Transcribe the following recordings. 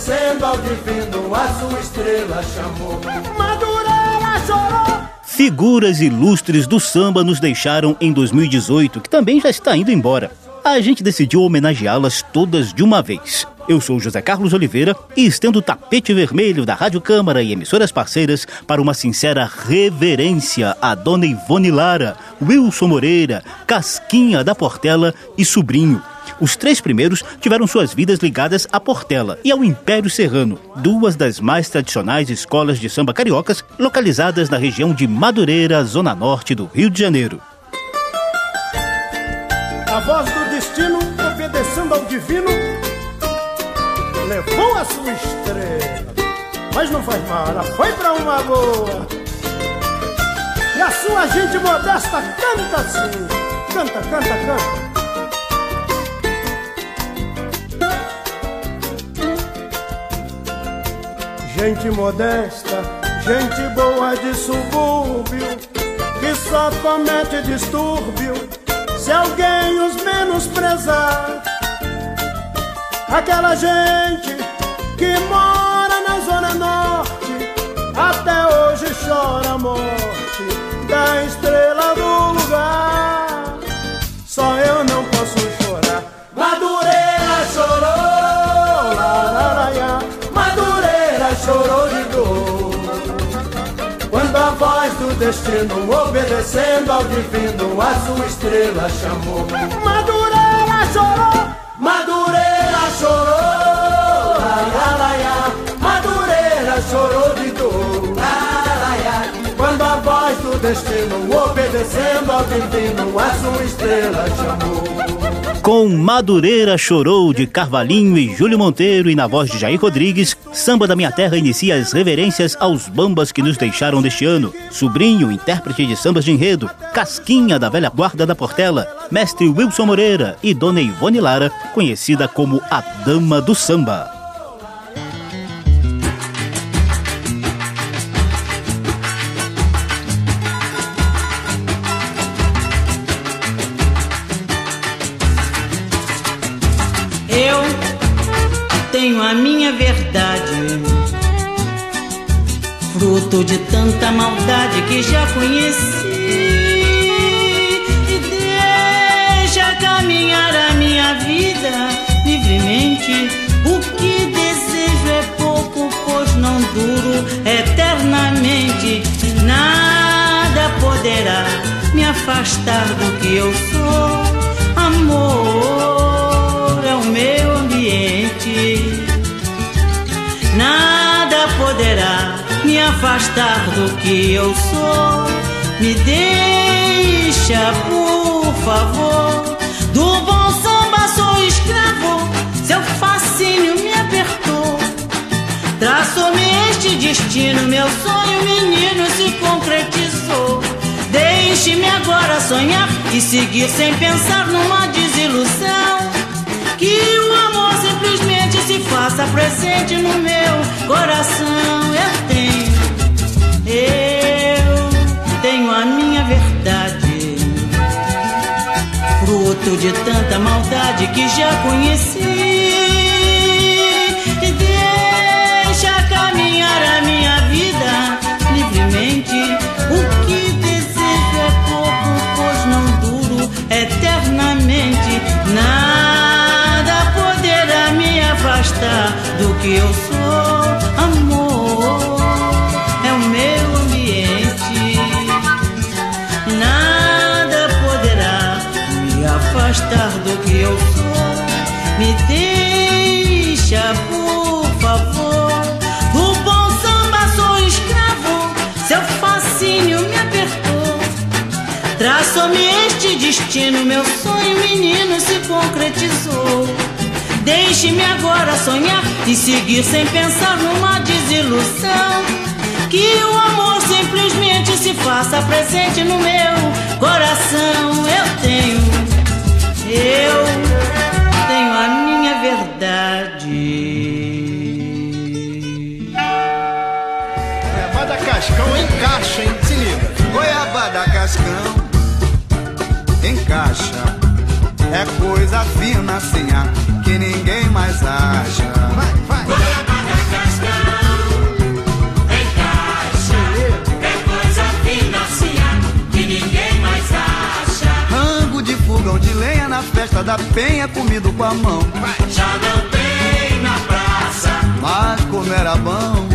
Obedecendo ao divino, a sua estrela chamou. Madureira chorou. Figuras ilustres do samba nos deixaram em 2018, que também já está indo embora. A gente decidiu homenageá-las todas de uma vez. Eu sou José Carlos Oliveira e estendo o tapete vermelho da Rádio Câmara e emissoras parceiras para uma sincera reverência a Dona Ivone Lara, Wilson Moreira, Casquinha da Portela e Sobrinho. Os três primeiros tiveram suas vidas ligadas à Portela e ao Império Serrano, duas das mais tradicionais escolas de samba cariocas localizadas na região de Madureira, zona norte do Rio de Janeiro. A voz do destino, obedecendo ao divino, levou a sua estrela. Mas não faz mal, ela foi pra uma boa. E a sua gente modesta canta assim. Canta, canta, canta. Gente modesta, gente boa de subúrbio, que só comete distúrbio se alguém os menosprezar. Aquela gente que mora na zona norte, até hoje chora a morte da estrela do lugar. Só eu não posso chorar. Madureira chorou, lararaia, Madureira chorou de dor. Quando a voz do destino, obedecendo ao divino, a sua estrela chamou. Madureira chorou, chorou de dor. Quando a voz do destino, obedecendo ao divino, a sua estrela chamou. Com Madureira Chorou de Carvalhinho e Júlio Monteiro e na voz de Jair Rodrigues, Samba da Minha Terra inicia as reverências aos bambas que nos deixaram deste ano. Sobrinho, intérprete de sambas de enredo, Casquinha da Velha Guarda da Portela, Mestre Wilson Moreira e Dona Ivone Lara, conhecida como a Dama do Samba. De tanta maldade que já conheci. E deixa caminhar a minha vida livremente. O que desejo é pouco, pois não duro eternamente. Nada poderá me afastar do que eu sou. Amor é o meu ambiente. Nada poderá me afastar do que eu sou. Me deixa, por favor. Do bom samba sou escravo. Seu fascínio me apertou. Traçou-me este destino, meu sonho, menino, se concretizou. Deixe-me agora sonhar e seguir sem pensar numa desilusão. Que o amor simplesmente se faça presente no meu coração. Eu tenho, eu tenho a minha verdade, fruto de tanta maldade que já conheci. Destino, meu sonho menino se concretizou. Deixe-me agora sonhar e seguir sem pensar numa desilusão. Que o amor simplesmente se faça presente no meu coração. Eu tenho, eu tenho a minha verdade. Goiabada Cascão encaixa, hein? Se liga. Goiabada Cascão É coisa fina assim, que ninguém mais acha. Vai, vai. Goiabada cascão, encaixa. É coisa fina assim, que ninguém mais acha. Rango de fogão de lenha na festa da penha, comido com a mão. Já não tem na praça. Mas como era bom.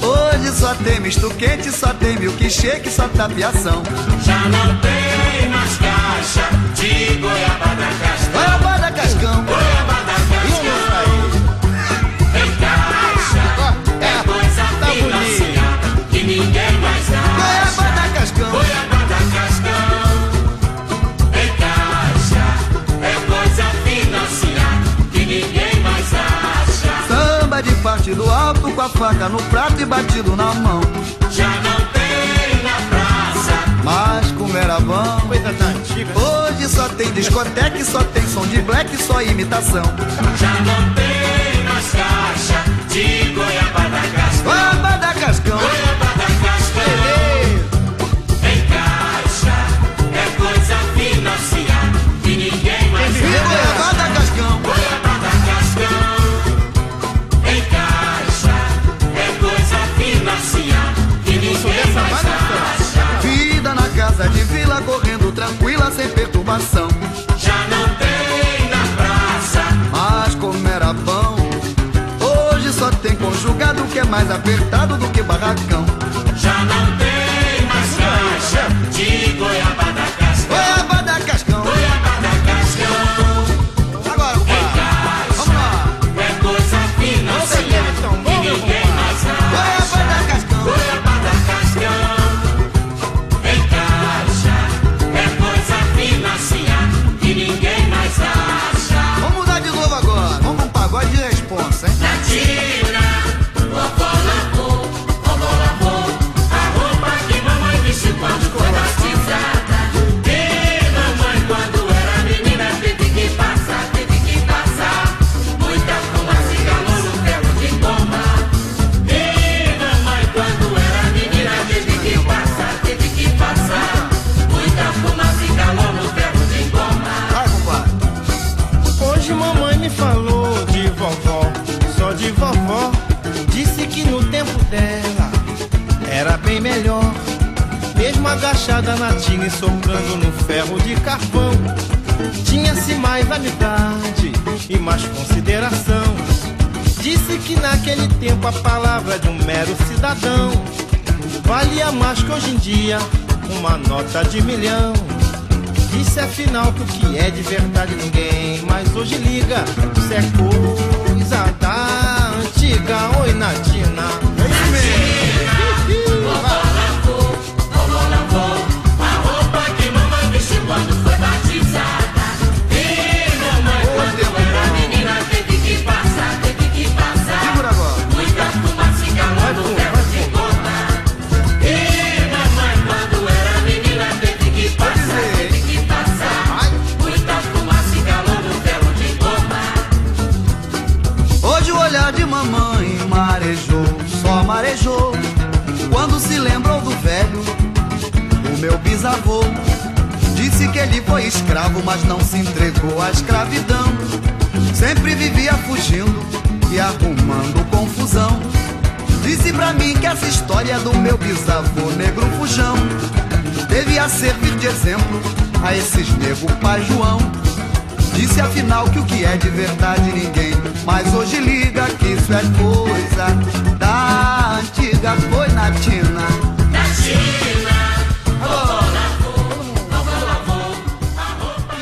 Hoje só tem misto quente, só tem milkshake, só tapiação. Já não tem caixa de goiabada cascão. Goiabada Cascão. Goiabada cascão, encaixa. É coisa Tá fina bonito. assim, que ninguém mais acha. Goiabada Cascão. Goiabada cascão, encaixa. É coisa fina assim, que ninguém mais acha. Samba de parte do alto com a faca no prato e batido na mão. Discoteca, só tem som de black, só imitação. Já não tem mais caixa de goiabada cascão. Goiabada Cascão. Goiabada cascão, encaixa. É coisa fina assim, que ninguém mais E acha. Goiabada Cascão. Goiabada cascão, encaixa. É coisa fina assim, que ninguém mais acha. Vida na casa de vila, correndo tranquila, sem perturbação. Mais apertado do que barracão. Já não carvão. Tinha-se mais amizade e mais consideração. Disse que naquele tempo a palavra de um mero cidadão valia mais que hoje em dia uma nota de milhão. Disse afinal que o que é de verdade ninguém mais hoje liga. Isso é coisa da antiga. Oi, Natina. Quando se lembrou do velho, o meu bisavô. Disse que ele foi escravo, mas não se entregou à escravidão. Sempre vivia fugindo e arrumando confusão. Disse pra mim que essa história do meu bisavô negro fujão devia servir de exemplo a esses nego pai João. Disse afinal que o que é de verdade ninguém. Mas hoje liga que isso é coisa Da antiga foi na Tina Da China, Alô, vovó lavou a roupa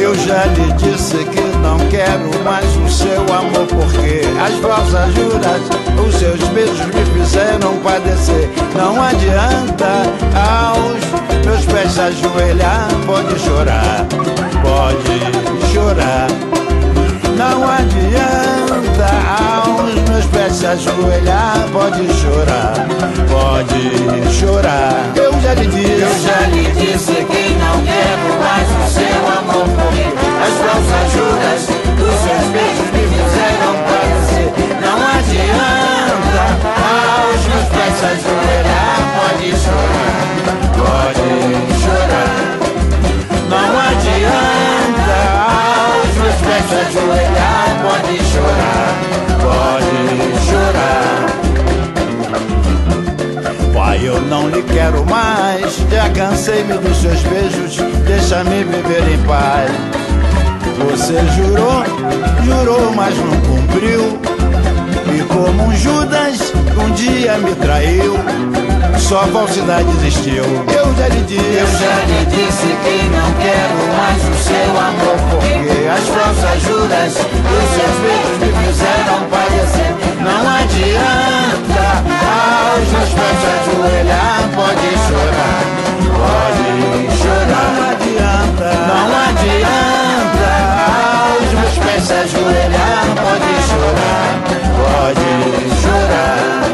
Eu já lhe disse quero mais o seu amor Porque as falsas juras, os seus beijos me fizer não padecer. Não adianta aos meus pés se ajoelhar, pode chorar, pode chorar. Não adianta aos meus pés se ajoelhar, pode chorar, pode chorar. Eu já lhe disse, Eu já lhe disse que não quero mais o seu amor Porque as falsas juras seus beijos me fizeram padecer Não adianta aos meus pés se ajoelhar Pode chorar, pode chorar. não adianta aos meus pés se ajoelhar Pode chorar, pode chorar. Pai, eu não lhe quero mais. Já cansei-me dos seus beijos. Deixa-me viver em paz. Você jurou, jurou, mas não cumpriu. E como um Judas, um dia me traiu. Só falsidade existiu. Eu já lhe disse. Eu já lhe disse que não quero mais o seu amor Porque as falsas juras dos seus beijos me fizeram padecer Não adianta aos meus pés ajoelhar Pode chorar, pode chorar Não adianta. Não adianta se ajoelhar Pode chorar, pode chorar.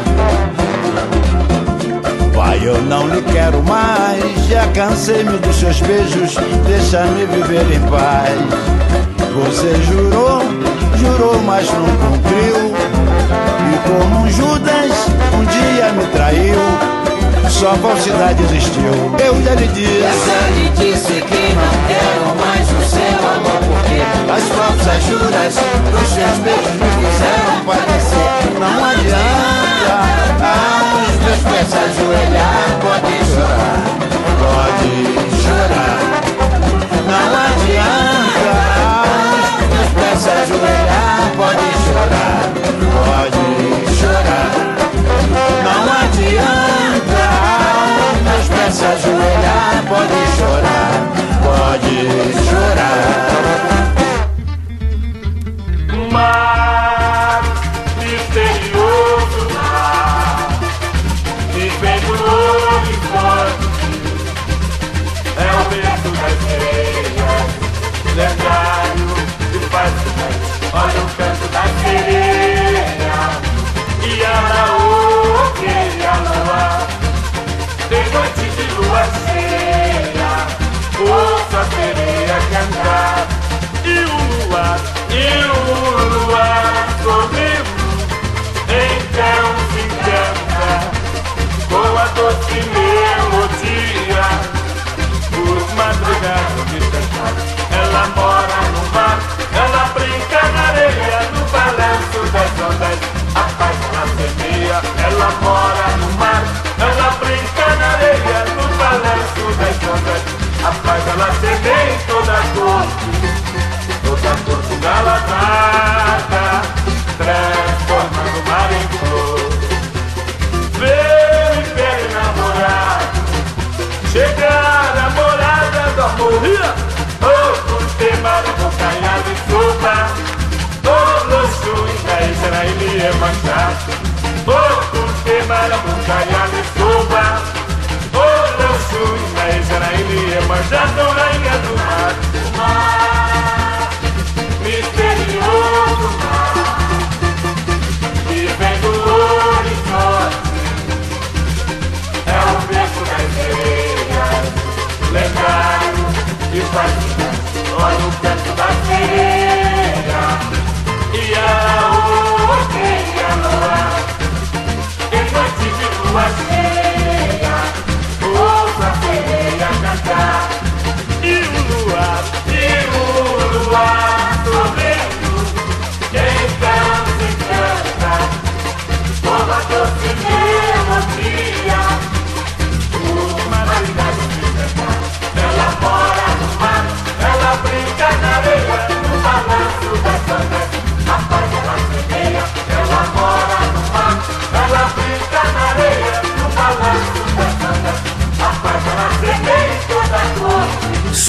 Pai, eu não lhe quero mais. Já cansei-me dos seus beijos. Deixa-me viver em paz. Você jurou, jurou, mas não cumpriu. E como um Judas, um dia me traiu. Só falsidade existiu. Eu já lhe disse. Ajoelhar Pode chorar, Pode chorar. Atraca, transformando o mar em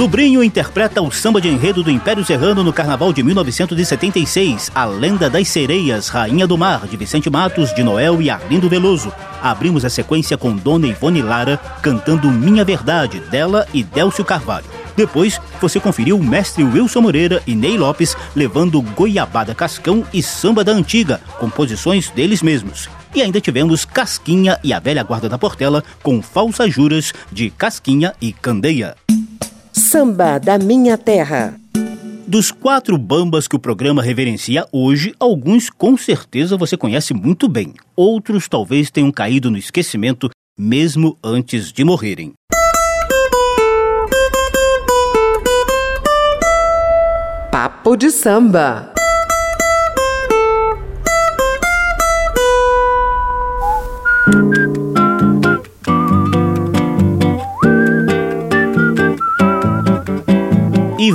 Sobrinho interpreta o samba de enredo do Império Serrano no Carnaval de 1976, A Lenda das Sereias, Rainha do Mar, de Vicente Matos, de Noel e Arlindo Veloso. Abrimos a sequência com Dona Ivone Lara cantando Minha Verdade, dela e Délcio Carvalho. Depois, você conferiu o mestre Wilson Moreira e Ney Lopes levando Goiabada Cascão e Samba da Antiga, composições deles mesmos. E ainda tivemos Casquinha e a Velha Guarda da Portela com Falsas Juras de Casquinha e Candeia. Samba da Minha Terra. Dos quatro bambas que o programa reverencia hoje, alguns com certeza você conhece muito bem. Outros talvez tenham caído no esquecimento mesmo antes de morrerem. Papo de samba.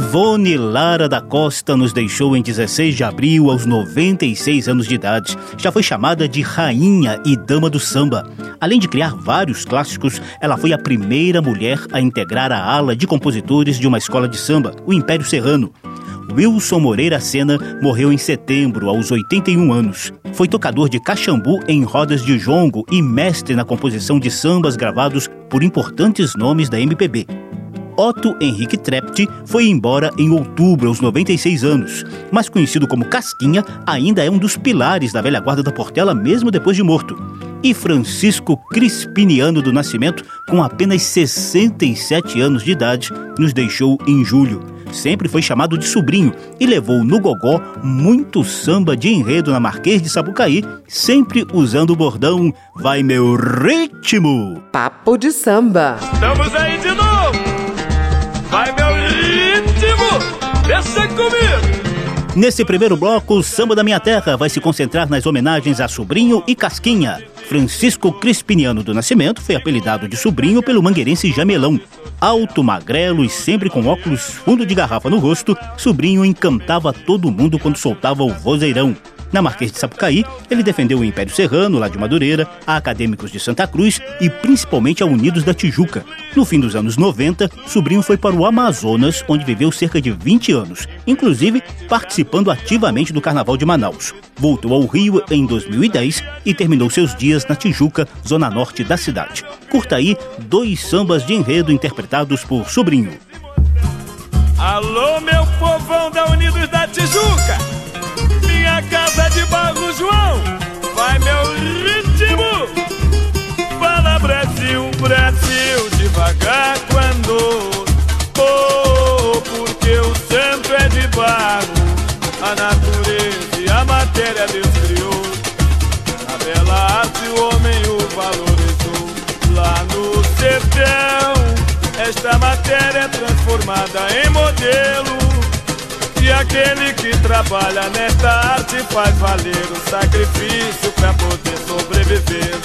Ivone Lara da Costa nos deixou em 16 de abril, aos 96 anos de idade. Já foi chamada de Rainha e Dama do Samba. Além de criar vários clássicos, ela foi a primeira mulher a integrar a ala de compositores de uma escola de samba, o Império Serrano. Wilson Moreira Sena morreu em setembro, aos 81 anos. Foi tocador de cachambu em rodas de jongo e mestre na composição de sambas gravados por importantes nomes da MPB. Otto Henrique Trept foi embora em outubro, aos 96 anos. Mas conhecido como Casquinha, ainda é um dos pilares da velha guarda da Portela, mesmo depois de morto. E Francisco Crispiniano do Nascimento, com apenas 67 anos de idade, nos deixou em julho. Sempre foi chamado de sobrinho e levou no gogó muito samba de enredo na Marquês de Sapucaí, sempre usando o bordão Vai meu ritmo! Papo de samba. Estamos aí de novo! Vai meu ritmo! Deixa comigo! Nesse primeiro bloco, o Samba da Minha Terra vai se concentrar nas homenagens a Sobrinho e Casquinha. Francisco Crispiniano do Nascimento foi apelidado de sobrinho pelo mangueirense Jamelão. Alto, magrelo e sempre com óculos fundo de garrafa no rosto, Sobrinho encantava todo mundo quando soltava o vozeirão. Na Marquês de Sapucaí, ele defendeu o Império Serrano, lá de Madureira, a Acadêmicos de Santa Cruz e principalmente a Unidos da Tijuca. No fim dos anos 90, Sobrinho foi para o Amazonas, onde viveu cerca de 20 anos, inclusive participando ativamente do Carnaval de Manaus. Voltou ao Rio em 2010 e terminou seus dias na Tijuca, zona norte da cidade. Curta aí dois sambas de enredo interpretados por Sobrinho. Alô, meu povão da Unidos da Tijuca! Casa de barro, João! Vai meu ritmo! Fala Brasil, Brasil, devagar quando Oh, porque o santo é de barro A natureza e a matéria Deus criou Na bela arte o homem o valorizou Lá no sertão esta matéria é transformada em modelo E aquele que trabalha nesta arte faz valer o sacrifício pra poder sobreviver.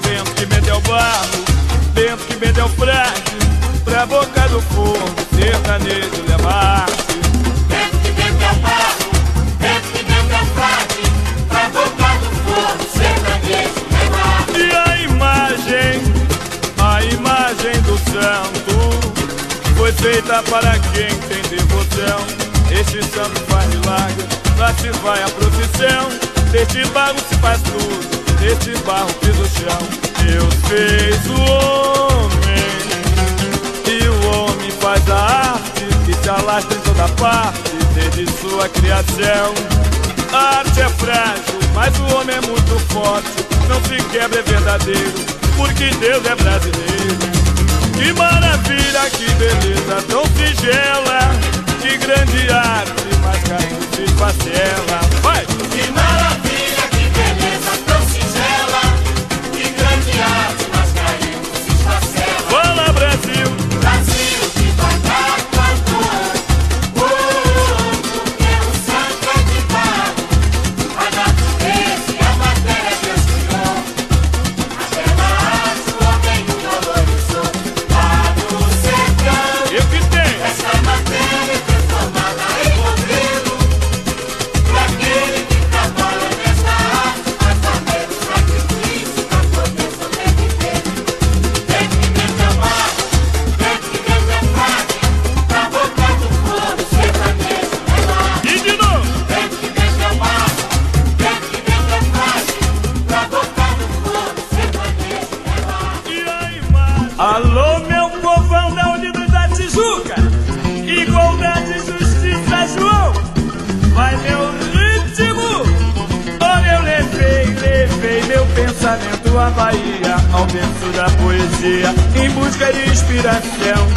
Vento que mede ao barro, vento que mede ao frágil Pra boca do fogo, sertanejo levar-se Vento que vem ao barro, vento que vem ao frade, pra boca do fogo, sertanejo levar. E a imagem, a imagem do santo Foi feita para quem tem devoção Este santo faz milagre, lá se vai a profissão Deste barro se faz tudo, deste barro pisa o chão Deus fez o homem E o homem faz a arte Que se alastra em toda parte Desde sua criação a arte é frágil, mas o homem é muito forte. Não se quebra, é verdadeiro, porque Deus é brasileiro. Que maravilha, que beleza tão Alô, meu povão da Unidos da Tijuca, igualdade, justiça, João. Vai meu ritmo, olha eu levei, levei meu pensamento à Bahia, ao berço da poesia, em busca de inspiração.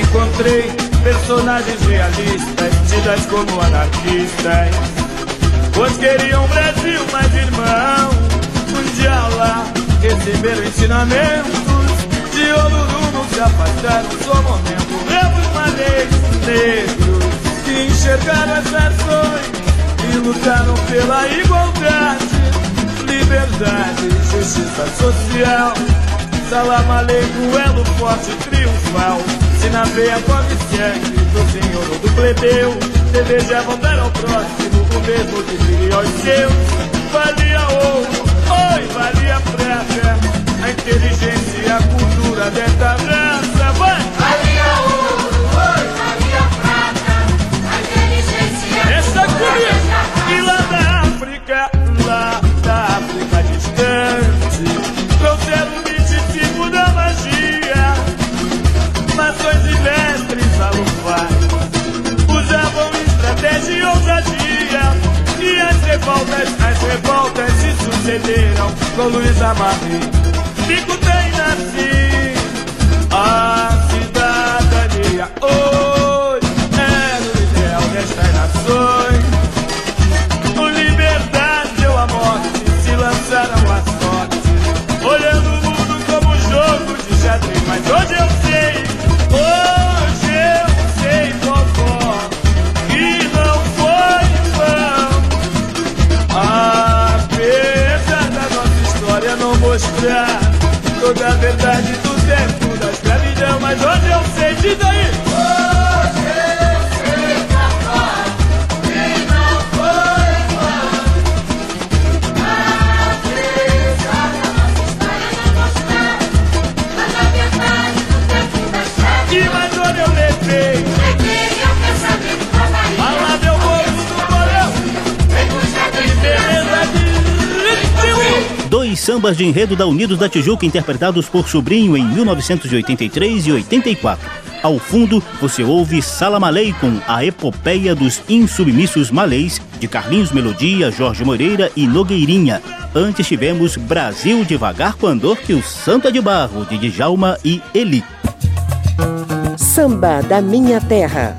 Encontrei personagens realistas, tidas como anarquistas. Pois queriam um Brasil mais irmão, um dia lá receberam ensinamentos de Oluru se afastaram do momento. Revolucionários negros que enxergaram as ações e lutaram pela igualdade, liberdade, justiça social. Salam aleikum, elo forte triunfal. Se na veia corre sangue do senhor ou do plebeu, desejavam dar ao próximo o mesmo que queria aos seus. Valia ouro, oi, valia prata. A inteligência e a cultura desta raça vai! Valia ouro, oi, valia prata. A inteligência a Essa comigo! E lá da África, lá da África distante, trouxeram o misticismo da magia. Mações e mestres alufais usavam estratégia e ousadia. E as revoltas, as revoltas se sucederam com Luiz Amarri. Cidadania. Hoje é o ideal destas nações. Com liberdade ou a morte se lançaram a sorte. Olhando o mundo como um jogo de xadrez. Mas hoje eu sei, hoje eu sei, vovó, que não foi vão. Apesar da nossa história não mostrar toda a verdade sambas de enredo da Unidos da Tijuca interpretados por Sobrinho em 1983 e 84. Ao fundo, você ouve Salamalei com a epopeia dos insubmissos malês de Carlinhos Melodia, Jorge Moreira e Nogueirinha. Antes tivemos Brasil devagar com Andor que o Santa de Barro de Djalma e Eli. Samba da Minha Terra.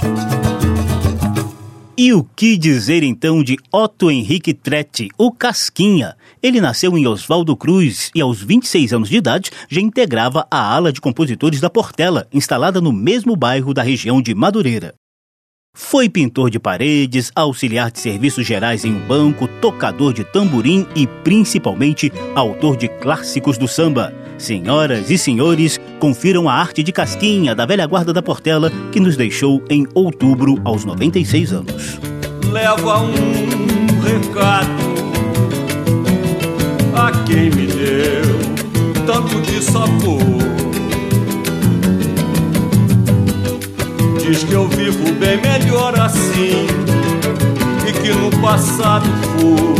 E o que dizer então de Otto Henrique Tretti, o Casquinha? Ele nasceu em Oswaldo Cruz e aos 26 anos de idade já integrava a ala de compositores da Portela, instalada no mesmo bairro da região de Madureira. Foi pintor de paredes, auxiliar de serviços gerais em um banco, tocador de tamborim e principalmente autor de clássicos do samba. Senhoras e senhores, confiram a arte de Casquinha da velha guarda da Portela que nos deixou em outubro aos 96 anos. leva um recado a quem me deu tanto de sabor. Diz que eu vivo bem melhor assim e que no passado fui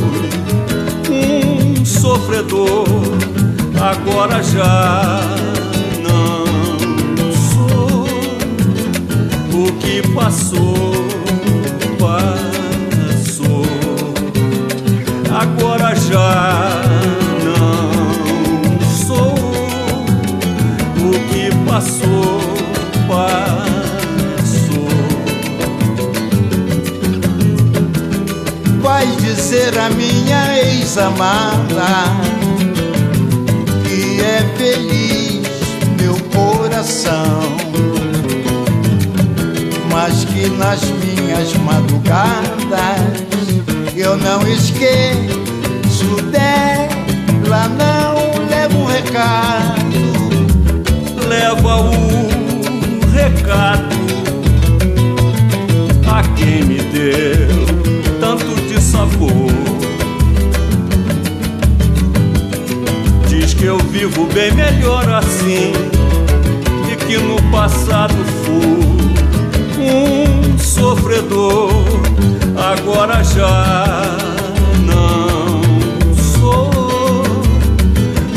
um sofredor, agora já não sou. O que passou, passou. Agora já não sou. O que passou, passou. Dizer a minha ex-amada. Que é feliz meu coração, mas que nas minhas madrugadas eu não esqueço dela, não levo um recado. leva o recado bem melhor assim e que no passado fui um sofredor, agora já não sou.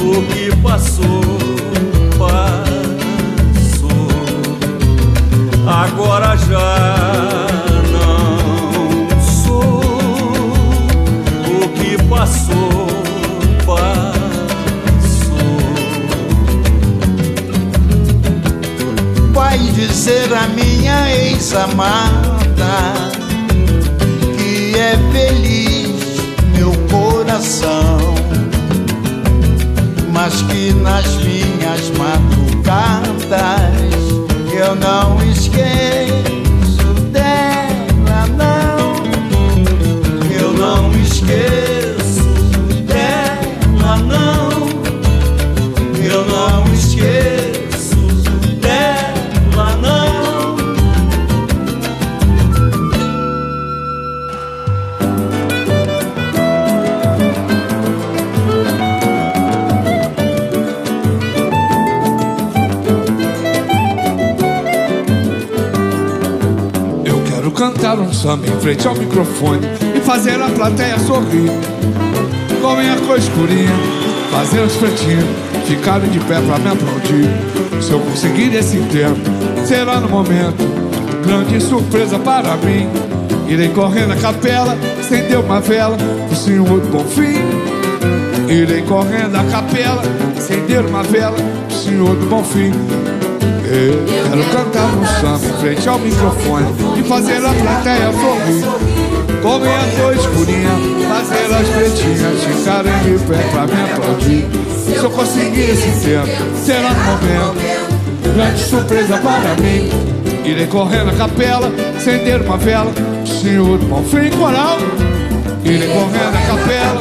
O que passou, passou. Agora já dizer a minha ex-amada que é feliz meu coração, mas que nas minhas madrugadas eu não esqueço cantar um samba em frente ao microfone e fazer a plateia sorrir. Com minha cor escurinha, fazer os pretinhos ficarem de pé pra me aplaudir. Se eu conseguir esse tempo, será no momento grande surpresa para mim. Irei correr na capela, acender uma vela pro Senhor do Bonfim. Irei correr na capela, acender uma vela pro Senhor do Bonfim. Eu quero cantar um samba em frente ao microfone e fazer a plateia sorrir. Com minha cor escurinha, fazer as pretinhas ficarem de pé pra me aplaudir. Se eu conseguir esse tempo, será no momento grande surpresa para mim. Irei correr na capela, acender uma vela, Senhor do Bonfim coral. Irei correr na capela,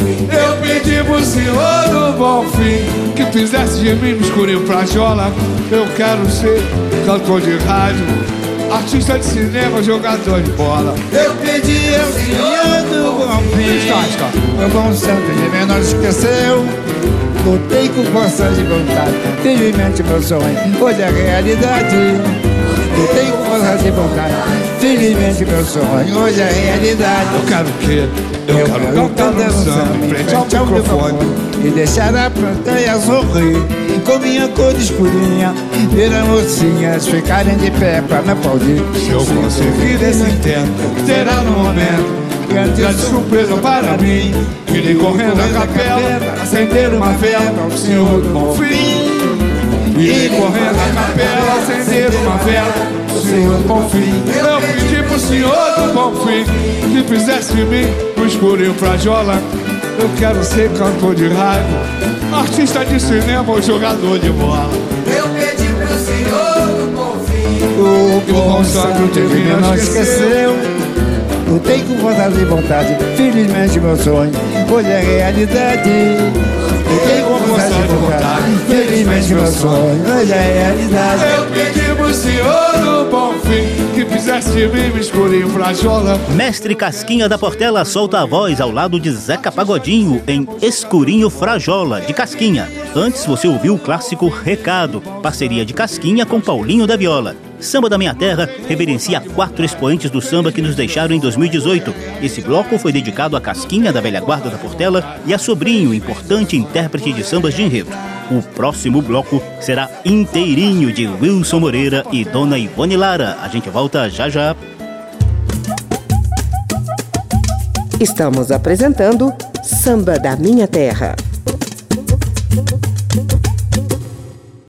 eu pedi pro senhor do bom fim. Que fizesse de mim um escurinho pra jola. Eu quero ser cantor de rádio, artista de cinema, jogador de bola. Eu pedi ao Senhor do bom fim. Meu bom santo de menor esqueceu. Lutei com força de vontade. Felizmente meu sonho. Hoje é realidade. Lutei com força de vontade. Felizmente meu sonho. Hoje é realidade. Eu quero o quê? Eu, quero cantar samba em frente ao microfone. E deixar a plateia sorrir Com minha cor escurinha Ver as mocinhas ficarem de pé pra me aplaudir Se eu conseguir esse tempo, será no momento grande surpresa para mim. Irei correndo à capela, acender uma vela ao Senhor do Bom Fim. Irei correndo à capela, acender uma vela ao Senhor do Bom Fim. Eu pedi pro Senhor do Bom Fim que fizesse de mim um escurinho pra jola. Eu quero ser cantor de rádio, artista de cinema ou jogador de bola. Eu pedi pro senhor do bom fim. O bom santo teve não esqueceu Lutei com vontade e vontade Felizmente meu sonho hoje é realidade Lutei com vontade e vontade Felizmente meu sonho hoje é realidade Eu pedi pro Senhor do Bom Fim que fizesse de mim um escurinho pra jola. Mestre Casquinha da Portela solta a voz ao lado de Zeca Pagodinho em Escurinho Frajola, de Casquinha. Antes você ouviu o clássico Recado, parceria de Casquinha com Paulinho da Viola. Samba da Minha Terra reverencia quatro expoentes do samba que nos deixaram em 2018. Esse bloco foi dedicado a Casquinha da Velha Guarda da Portela e a Sobrinho, importante intérprete de sambas de enredo. O próximo bloco será inteirinho de Wilson Moreira e Dona Ivone Lara. A gente volta já já. Estamos apresentando Samba da Minha Terra.